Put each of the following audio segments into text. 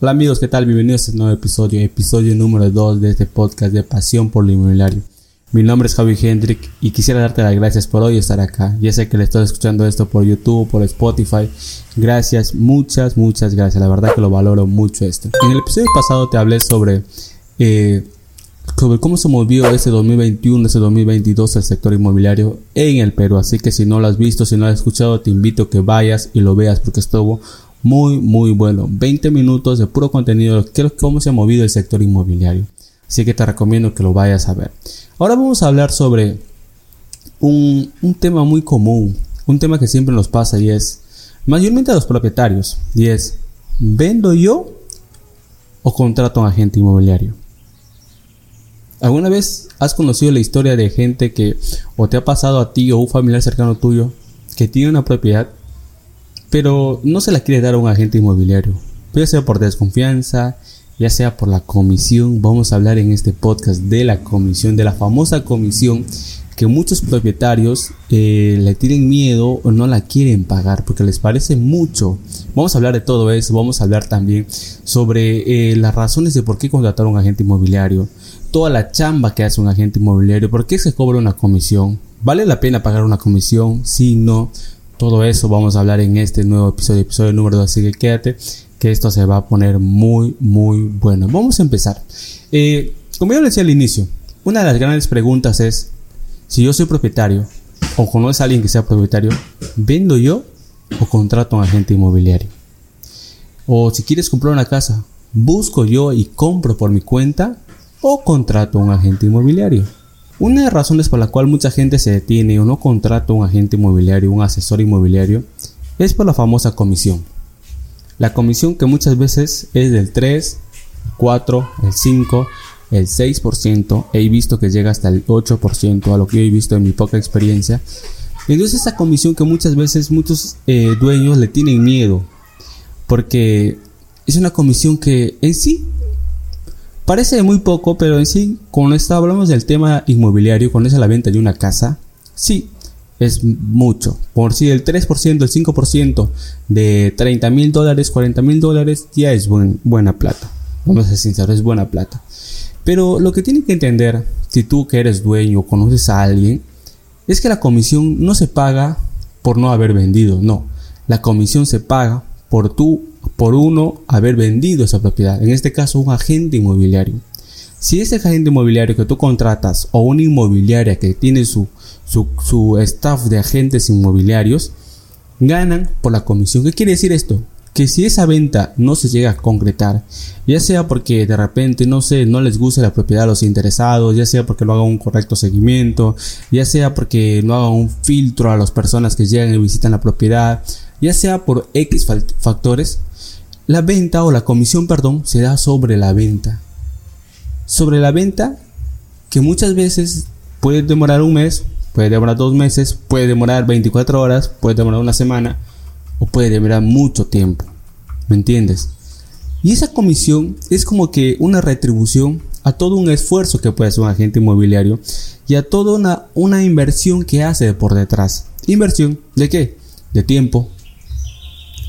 Hola amigos, ¿qué tal? Bienvenidos a este nuevo episodio, episodio número 2 de este podcast de Pasión por lo Inmobiliario. Mi nombre es Javi Hendrik y quisiera darte las gracias por hoy estar acá. Ya sé que le estoy escuchando esto por YouTube, por Spotify. Gracias, muchas, muchas gracias. La verdad que lo valoro mucho esto. En el episodio pasado te hablé sobre, eh, sobre cómo se movió ese 2021, ese 2022 el sector inmobiliario en el Perú. Así que si no lo has visto, si no lo has escuchado, te invito a que vayas y lo veas porque estuvo muy, muy bueno. 20 minutos de puro contenido de cómo se ha movido el sector inmobiliario. Así que te recomiendo que lo vayas a ver. Ahora vamos a hablar sobre un, un tema muy común, un tema que siempre nos pasa y es, mayormente a los propietarios, y es, ¿vendo yo o contrato a un agente inmobiliario? ¿Alguna vez has conocido la historia de gente que o te ha pasado a ti o un familiar cercano tuyo que tiene una propiedad pero no se la quiere dar a un agente inmobiliario, ya sea por desconfianza, ya sea por la comisión. Vamos a hablar en este podcast de la comisión, de la famosa comisión que muchos propietarios eh, le tienen miedo o no la quieren pagar porque les parece mucho. Vamos a hablar de todo eso, vamos a hablar también sobre eh, las razones de por qué contratar a un agente inmobiliario, toda la chamba que hace un agente inmobiliario, por qué se cobra una comisión, ¿vale la pena pagar una comisión? Si no, todo eso vamos a hablar en este nuevo episodio, episodio número 2, así que quédate, que esto se va a poner muy, muy bueno. Vamos a empezar. Eh, como yo decía al inicio, una de las grandes preguntas es, si yo soy propietario o conoces a alguien que sea propietario, ¿vendo yo o contrato a un agente inmobiliario? O si quieres comprar una casa, ¿busco yo y compro por mi cuenta o contrato a un agente inmobiliario? Una de las razones por la cual mucha gente se detiene o no contrata un agente inmobiliario, un asesor inmobiliario, es por la famosa comisión. La comisión que muchas veces es del 3, 4, el 5, el 6%, he visto que llega hasta el 8% a lo que he visto en mi poca experiencia. Entonces esa comisión que muchas veces muchos eh, dueños le tienen miedo, porque es una comisión que en sí Parece muy poco, pero en sí, cuando hablamos del tema inmobiliario, cuando es la venta de una casa, sí, es mucho. Por si el 3%, el 5% de 30 mil dólares, 40 mil dólares, ya es buena plata. Vamos a ser sinceros, es buena plata. Pero lo que tienen que entender, si tú que eres dueño conoces a alguien, es que la comisión no se paga por no haber vendido, no. La comisión se paga por tú por uno haber vendido esa propiedad, en este caso un agente inmobiliario. Si ese agente inmobiliario que tú contratas o una inmobiliaria que tiene su, su, staff de agentes inmobiliarios, ganan por la comisión. ¿Qué quiere decir esto? Que si esa venta no se llega a concretar, ya sea porque de repente no sé, no les gusta la propiedad a los interesados, ya sea porque no hagan un correcto seguimiento, ya sea porque no hagan un filtro a las personas que llegan y visitan la propiedad, ya sea por X factores, la venta o la comisión, perdón, se da sobre la venta. Sobre la venta que muchas veces puede demorar un mes, puede demorar dos meses, puede demorar 24 horas, puede demorar una semana o puede demorar mucho tiempo. ¿Me entiendes? Y esa comisión es como que una retribución a todo un esfuerzo que puede hacer un agente inmobiliario y a toda una, una inversión que hace por detrás. ¿Inversión de qué? De tiempo,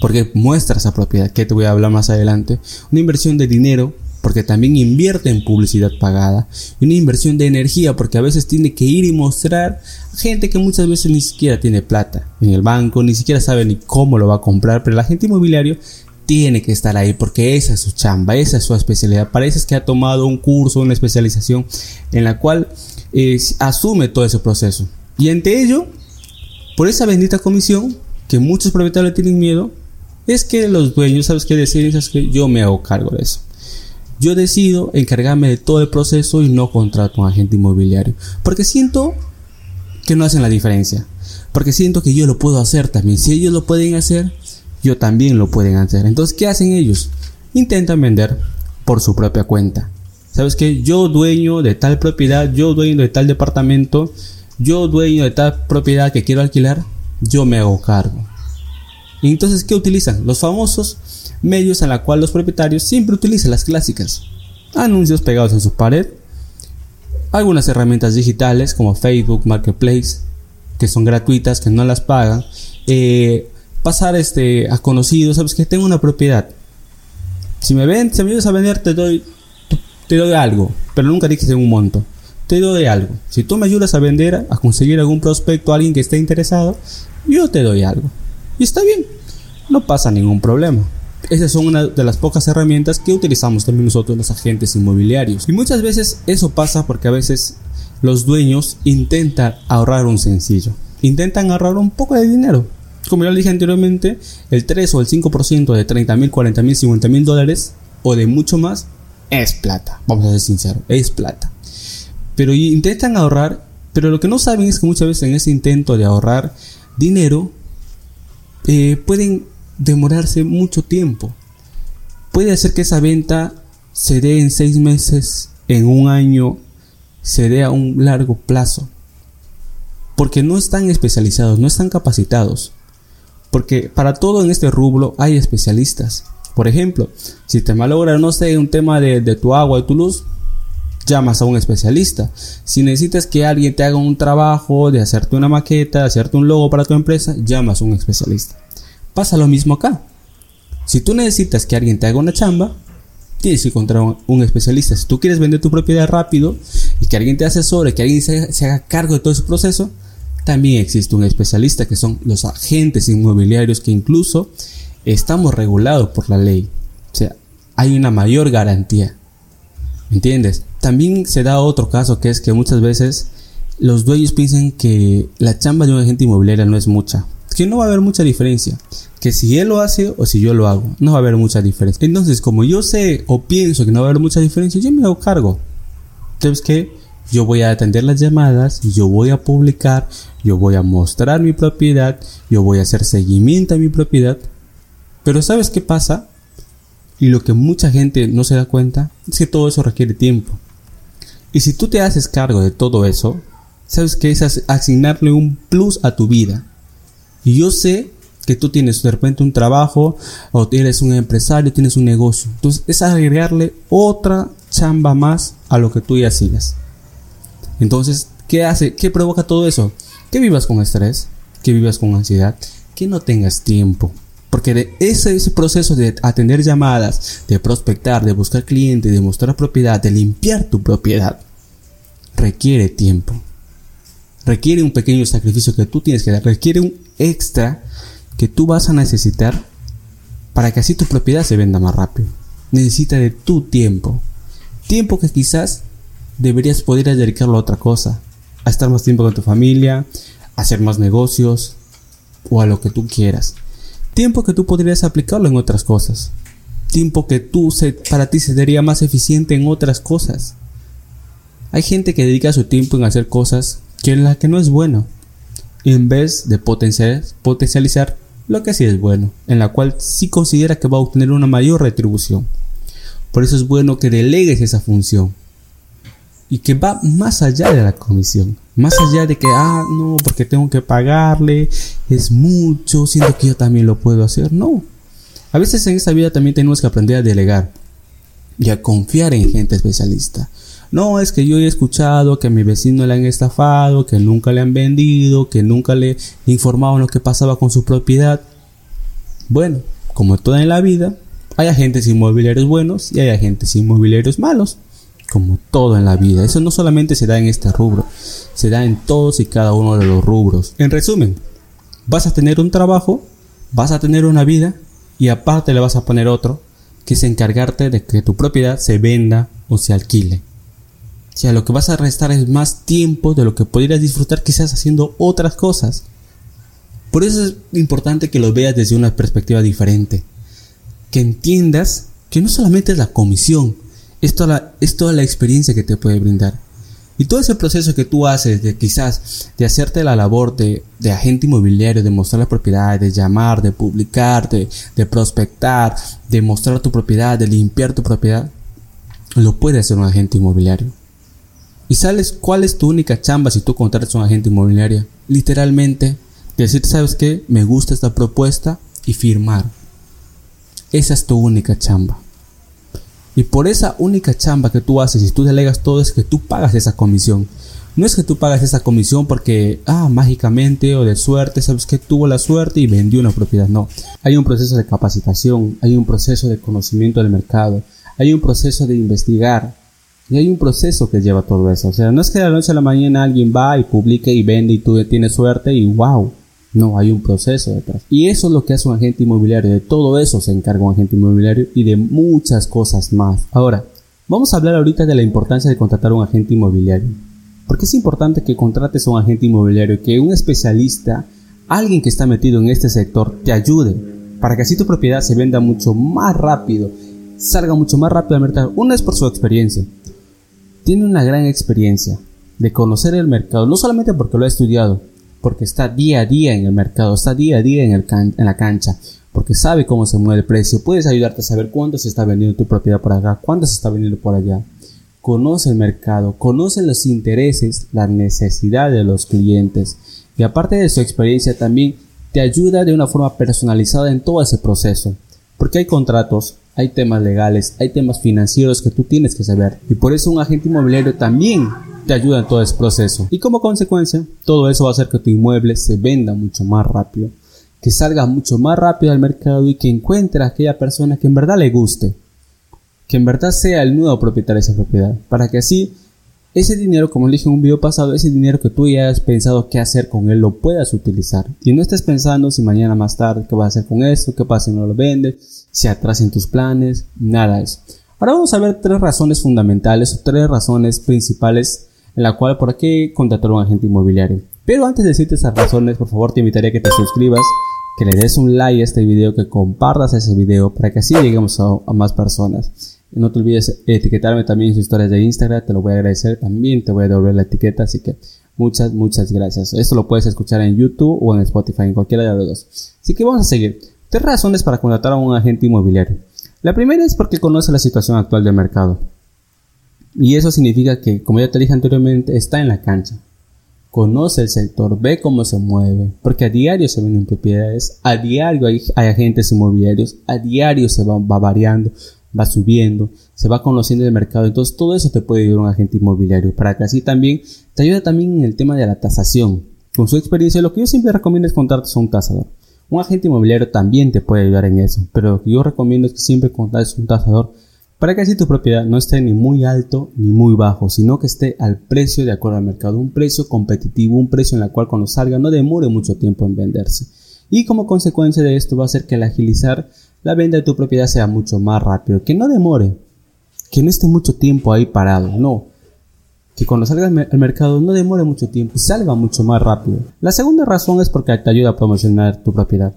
porque muestra esa propiedad, que te voy a hablar más adelante. Una inversión de dinero, porque también invierte en publicidad pagada. Y una inversión de energía, porque a veces tiene que ir y mostrar a gente que muchas veces ni siquiera tiene plata en el banco, ni siquiera sabe ni cómo lo va a comprar, pero el agente inmobiliario tiene que estar ahí porque esa es su chamba, esa es su especialidad. Parece que ha tomado un curso, una especialización en la cual asume todo ese proceso. Y ante ello, por esa bendita comisión, que muchos propietarios tienen miedo, es que los dueños, ¿sabes qué deciden? Es que yo me hago cargo de eso. Yo decido encargarme de todo el proceso y no contrato a un agente inmobiliario. Porque siento que no hacen la diferencia. Porque siento que yo lo puedo hacer también. Si ellos lo pueden hacer, yo también lo pueden hacer. Entonces, ¿qué hacen ellos? Intentan vender por su propia cuenta. ¿Sabes qué? Yo dueño de tal propiedad, yo dueño de tal departamento, yo dueño de tal propiedad que quiero alquilar, yo me hago cargo entonces, ¿qué utilizan? Los famosos medios en la cual los propietarios siempre utilizan las clásicas. Anuncios pegados en su pared, algunas herramientas digitales como Facebook, Marketplace, que son gratuitas, que no las pagan, eh, pasar este, a conocidos, sabes que tengo una propiedad, Si me ven, si me ayudas a vender, te doy, te doy algo, pero nunca dije un monto. Te doy algo. Si tú me ayudas a vender, a conseguir algún prospecto, a alguien que esté interesado, yo te doy algo. Y está bien, no pasa ningún problema. Esas son una de las pocas herramientas que utilizamos también nosotros los agentes inmobiliarios. Y muchas veces eso pasa porque a veces los dueños intentan ahorrar un sencillo. Intentan ahorrar un poco de dinero. Como ya lo dije anteriormente, el 3 o el 5% de 30 mil, 40 mil, 50 mil dólares o de mucho más es plata. Vamos a ser sinceros, es plata. Pero intentan ahorrar, pero lo que no saben es que muchas veces en ese intento de ahorrar dinero eh, pueden demorarse mucho tiempo. Puede hacer que esa venta se dé en seis meses, en un año, se dé a un largo plazo. Porque no están especializados, no están capacitados. Porque para todo en este rublo hay especialistas. Por ejemplo, si te malogra, no sé, un tema de, de tu agua, de tu luz, llamas a un especialista. Si necesitas que alguien te haga un trabajo de hacerte una maqueta, de hacerte un logo para tu empresa, llamas a un especialista. Pasa lo mismo acá. Si tú necesitas que alguien te haga una chamba, tienes que encontrar un, especialista. Si tú quieres vender tu propiedad rápido y que alguien te asesore, que alguien se, haga cargo de todo ese proceso, también existe un especialista que son los agentes inmobiliarios que incluso estamos regulados por la ley. O sea, hay una mayor garantía. ¿Me entiendes? También se da otro caso que es que muchas veces los dueños piensan que la chamba de un agente inmobiliario no es mucha que no va a haber mucha diferencia. Que si él lo hace o si yo lo hago, no va a haber mucha diferencia. Entonces, como yo sé o pienso que no va a haber mucha diferencia, yo me hago cargo. Entonces, que yo voy a atender las llamadas, yo voy a publicar, yo voy a mostrar mi propiedad, yo voy a hacer seguimiento a mi propiedad. Pero ¿sabes qué pasa? Y lo que mucha gente no se da cuenta es que todo eso requiere tiempo. Y si tú te haces cargo de todo eso, sabes que es asignarle un plus a tu vida. Y yo sé que tú tienes de repente un trabajo o eres un empresario, tienes un negocio. Entonces es agregarle otra chamba más a lo que tú ya sigues. Entonces, ¿qué hace? ¿Qué provoca todo eso? Que vivas con estrés, que vivas con ansiedad, que no tengas tiempo. Porque de ese, ese proceso de atender llamadas, de prospectar, de buscar clientes, de mostrar propiedad, de limpiar tu propiedad, requiere tiempo requiere un pequeño sacrificio que tú tienes que dar, requiere un extra que tú vas a necesitar para que así tu propiedad se venda más rápido. Necesita de tu tiempo. Tiempo que quizás deberías poder dedicarlo a otra cosa. A estar más tiempo con tu familia, a hacer más negocios o a lo que tú quieras. Tiempo que tú podrías aplicarlo en otras cosas. Tiempo que tú se, para ti sería más eficiente en otras cosas. Hay gente que dedica su tiempo en hacer cosas que la que no es bueno, en vez de potencializar lo que sí es bueno, en la cual sí considera que va a obtener una mayor retribución. Por eso es bueno que delegues esa función y que va más allá de la comisión, más allá de que, ah, no, porque tengo que pagarle, es mucho, siento que yo también lo puedo hacer. No, a veces en esta vida también tenemos que aprender a delegar y a confiar en gente especialista. No, es que yo he escuchado que a mi vecino le han estafado, que nunca le han vendido, que nunca le informaban lo que pasaba con su propiedad. Bueno, como todo en la vida, hay agentes inmobiliarios buenos y hay agentes inmobiliarios malos. Como todo en la vida. Eso no solamente se da en este rubro, se da en todos y cada uno de los rubros. En resumen, vas a tener un trabajo, vas a tener una vida y aparte le vas a poner otro, que es encargarte de que tu propiedad se venda o se alquile. O sea, lo que vas a restar es más tiempo de lo que podrías disfrutar quizás haciendo otras cosas. Por eso es importante que lo veas desde una perspectiva diferente. Que entiendas que no solamente es la comisión, es toda la, es toda la experiencia que te puede brindar. Y todo ese proceso que tú haces de quizás de hacerte la labor de, agente inmobiliario, de mostrar la propiedad, de llamar, de publicar, de, de prospectar, de mostrar tu propiedad, de limpiar tu propiedad, lo puede hacer un agente inmobiliario. ¿Y sabes cuál es tu única chamba si tú contratas a un agente inmobiliario? Literalmente, decir, ¿sabes qué? Me gusta esta propuesta y firmar. Esa es tu única chamba. Y por esa única chamba que tú haces y tú delegas todo es que tú pagas esa comisión. No es que tú pagas esa comisión porque, ah, mágicamente o de suerte, sabes que tuvo la suerte y vendió una propiedad. No, hay un proceso de capacitación, hay un proceso de conocimiento del mercado, hay un proceso de investigar y hay un proceso que lleva todo eso. O sea, no es que de la noche a la mañana alguien va y publique y vende y tú tienes suerte y wow. No, hay un proceso detrás. Y eso es lo que hace un agente inmobiliario. De todo eso se encarga un agente inmobiliario y de muchas cosas más. Ahora, vamos a hablar ahorita de la importancia de contratar un agente inmobiliario. Porque es importante que contrates a un agente inmobiliario, que un especialista, alguien que está metido en este sector, te ayude para que así tu propiedad se venda mucho más rápido, salga mucho más rápido al mercado. Una es por su experiencia. Tiene una gran experiencia de conocer el mercado, no solamente porque lo ha estudiado, porque está día a día en el mercado, está día a día en, el en la cancha, porque sabe cómo se mueve el precio, puedes ayudarte a saber cuánto se está vendiendo tu propiedad por acá, cuánto se está vendiendo por allá. Conoce el mercado, conoce los intereses, la necesidad de los clientes y aparte de su experiencia también te ayuda de una forma personalizada en todo ese proceso, porque hay contratos, hay temas legales, hay temas financieros que tú tienes que saber y por eso un agente inmobiliario también te ayuda en todo ese proceso. Y como consecuencia, todo eso va a hacer que tu inmueble se venda mucho más rápido, que salga mucho más rápido al mercado y que encuentre a aquella persona que en verdad le guste, que en verdad sea el nuevo propietario de esa propiedad, para que así ese dinero, como le dije en un video pasado, ese dinero que tú ya has pensado qué hacer con él, lo puedas utilizar. Y no estés pensando si mañana más tarde qué vas a hacer con esto, qué pasa si no lo vendes, si atrasen tus planes, nada de eso. Ahora vamos a ver tres razones fundamentales o tres razones principales en la cual por qué contratar a un agente inmobiliario. Pero antes de decirte esas razones, por favor te invitaría a que te suscribas, que le des un like a este video, que compartas ese video para que así lleguemos a, más personas. No te olvides etiquetarme también en sus historias de Instagram, te lo voy a agradecer también, te voy a devolver la etiqueta, así que muchas, muchas gracias. Esto lo puedes escuchar en YouTube o en Spotify, en cualquiera de los dos. Así que vamos a seguir. Tres razones para contratar a un agente inmobiliario. La primera es porque conoce la situación actual del mercado. Y eso significa que, como ya te dije anteriormente, está en la cancha. Conoce el sector, ve cómo se mueve, porque a diario se venden propiedades, a diario hay, agentes inmobiliarios, a diario se va, variando, va subiendo, se va conociendo el mercado. Entonces todo eso te puede ayudar un agente inmobiliario para que así también te ayuda también en el tema de la tasación. Con su experiencia, lo que yo siempre recomiendo es contratar a un tasador. Un agente inmobiliario también te puede ayudar en eso, pero lo que yo recomiendo es que siempre contrates un tasador para que así tu propiedad no esté ni muy alto ni muy bajo, sino que esté al precio de acuerdo al mercado, un precio competitivo, un precio en el cual cuando salga no demore mucho tiempo en venderse. Y como consecuencia de esto va a ser que al agilizar la venta de tu propiedad sea mucho más rápido, que no demore, que no esté mucho tiempo ahí parado, no, que cuando salga al mercado no demore mucho tiempo y salga mucho más rápido. La segunda razón es porque te ayuda a promocionar tu propiedad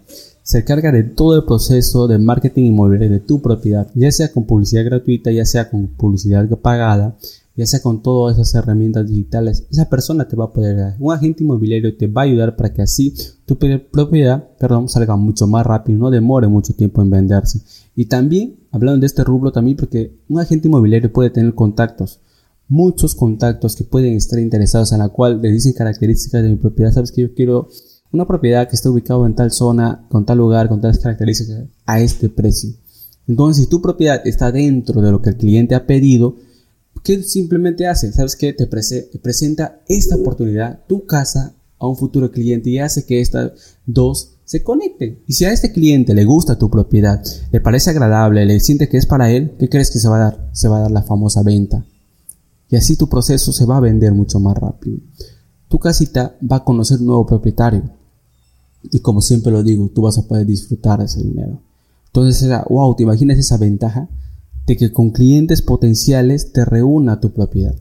se carga de todo el proceso de marketing inmobiliario de tu propiedad, ya sea con publicidad gratuita, ya sea con publicidad pagada, ya sea con todas esas herramientas digitales, esa persona te va a poder dar. Un agente inmobiliario te va a ayudar para que así tu propiedad, perdón, salga mucho más rápido, no demore mucho tiempo en venderse. Y también, hablando de este rubro también, porque un agente inmobiliario puede tener contactos, muchos contactos que pueden estar interesados en la cual le dicen características de mi propiedad, sabes que yo quiero una propiedad que está ubicada en tal zona, con tal lugar, con tales características, a este precio. Entonces, si tu propiedad está dentro de lo que el cliente ha pedido, ¿qué simplemente hace? ¿Sabes qué? Te, presenta esta oportunidad, tu casa, a un futuro cliente y hace que estas dos se conecten. Y si a este cliente le gusta tu propiedad, le parece agradable, le siente que es para él, ¿qué crees que se va a dar? Se va a dar la famosa venta. Y así tu proceso se va a vender mucho más rápido. Tu casita va a conocer un nuevo propietario. Y como siempre lo digo, tú vas a poder disfrutar ese dinero. Entonces, wow, ¿te imaginas esa ventaja? De que con clientes potenciales te reúna tu propiedad.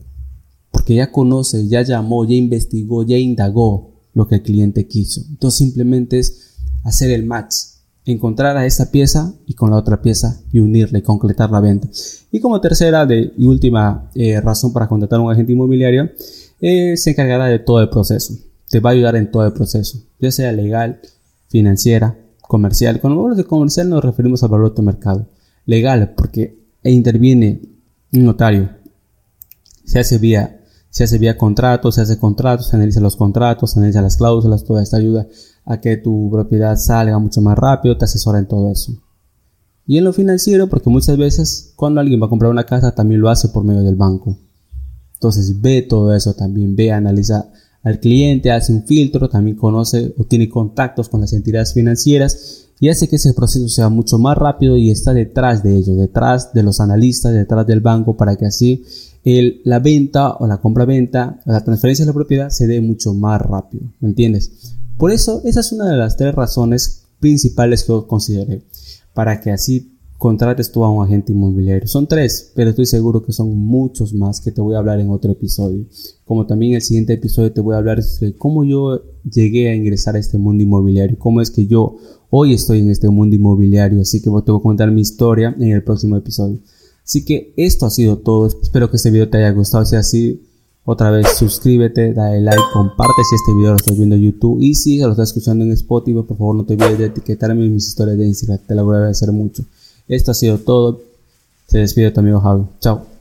Porque ya conoce, ya llamó, ya investigó, ya indagó lo que el cliente quiso. Entonces simplemente es hacer el match. Encontrar a esa pieza y con la otra pieza y unirle, completar la venta. Y como tercera de, y última eh, razón para contratar a un agente inmobiliario, eh, se encargará de todo el proceso te va a ayudar en todo el proceso, ya sea legal, financiera, comercial. Cuando hablamos de comercial nos referimos al valor de mercado. Legal, porque interviene un notario. Se hace vía, se hace vía contratos, se hace contratos, se analiza los contratos, se analiza las cláusulas, toda esta ayuda a que tu propiedad salga mucho más rápido, te asesora en todo eso. Y en lo financiero, porque muchas veces cuando alguien va a comprar una casa también lo hace por medio del banco. Entonces ve todo eso también, ve, analiza al cliente, hace un filtro, también conoce o tiene contactos con las entidades financieras y hace que ese proceso sea mucho más rápido y está detrás de ellos, detrás de los analistas, detrás del banco para que así la venta o la compra-venta o la transferencia de la propiedad se dé mucho más rápido, ¿me entiendes? Por eso esa es una de las tres razones principales que yo consideré para que así contrates tú a un agente inmobiliario. Son tres, pero estoy seguro que son muchos más que te voy a hablar en otro episodio. Como también en el siguiente episodio te voy a hablar de cómo yo llegué a ingresar a este mundo inmobiliario, cómo es que yo hoy estoy en este mundo inmobiliario. Así que te voy a contar mi historia en el próximo episodio. Así que esto ha sido todo. Espero que este video te haya gustado. Si así, otra vez suscríbete, dale like, comparte si este video lo estás viendo en YouTube y si lo estás escuchando en Spotify, por favor no te olvides de etiquetarme en mis historias de Instagram. Te lo voy a agradecer mucho. Esto ha sido todo. Se despide tu amigo Javi. Chao.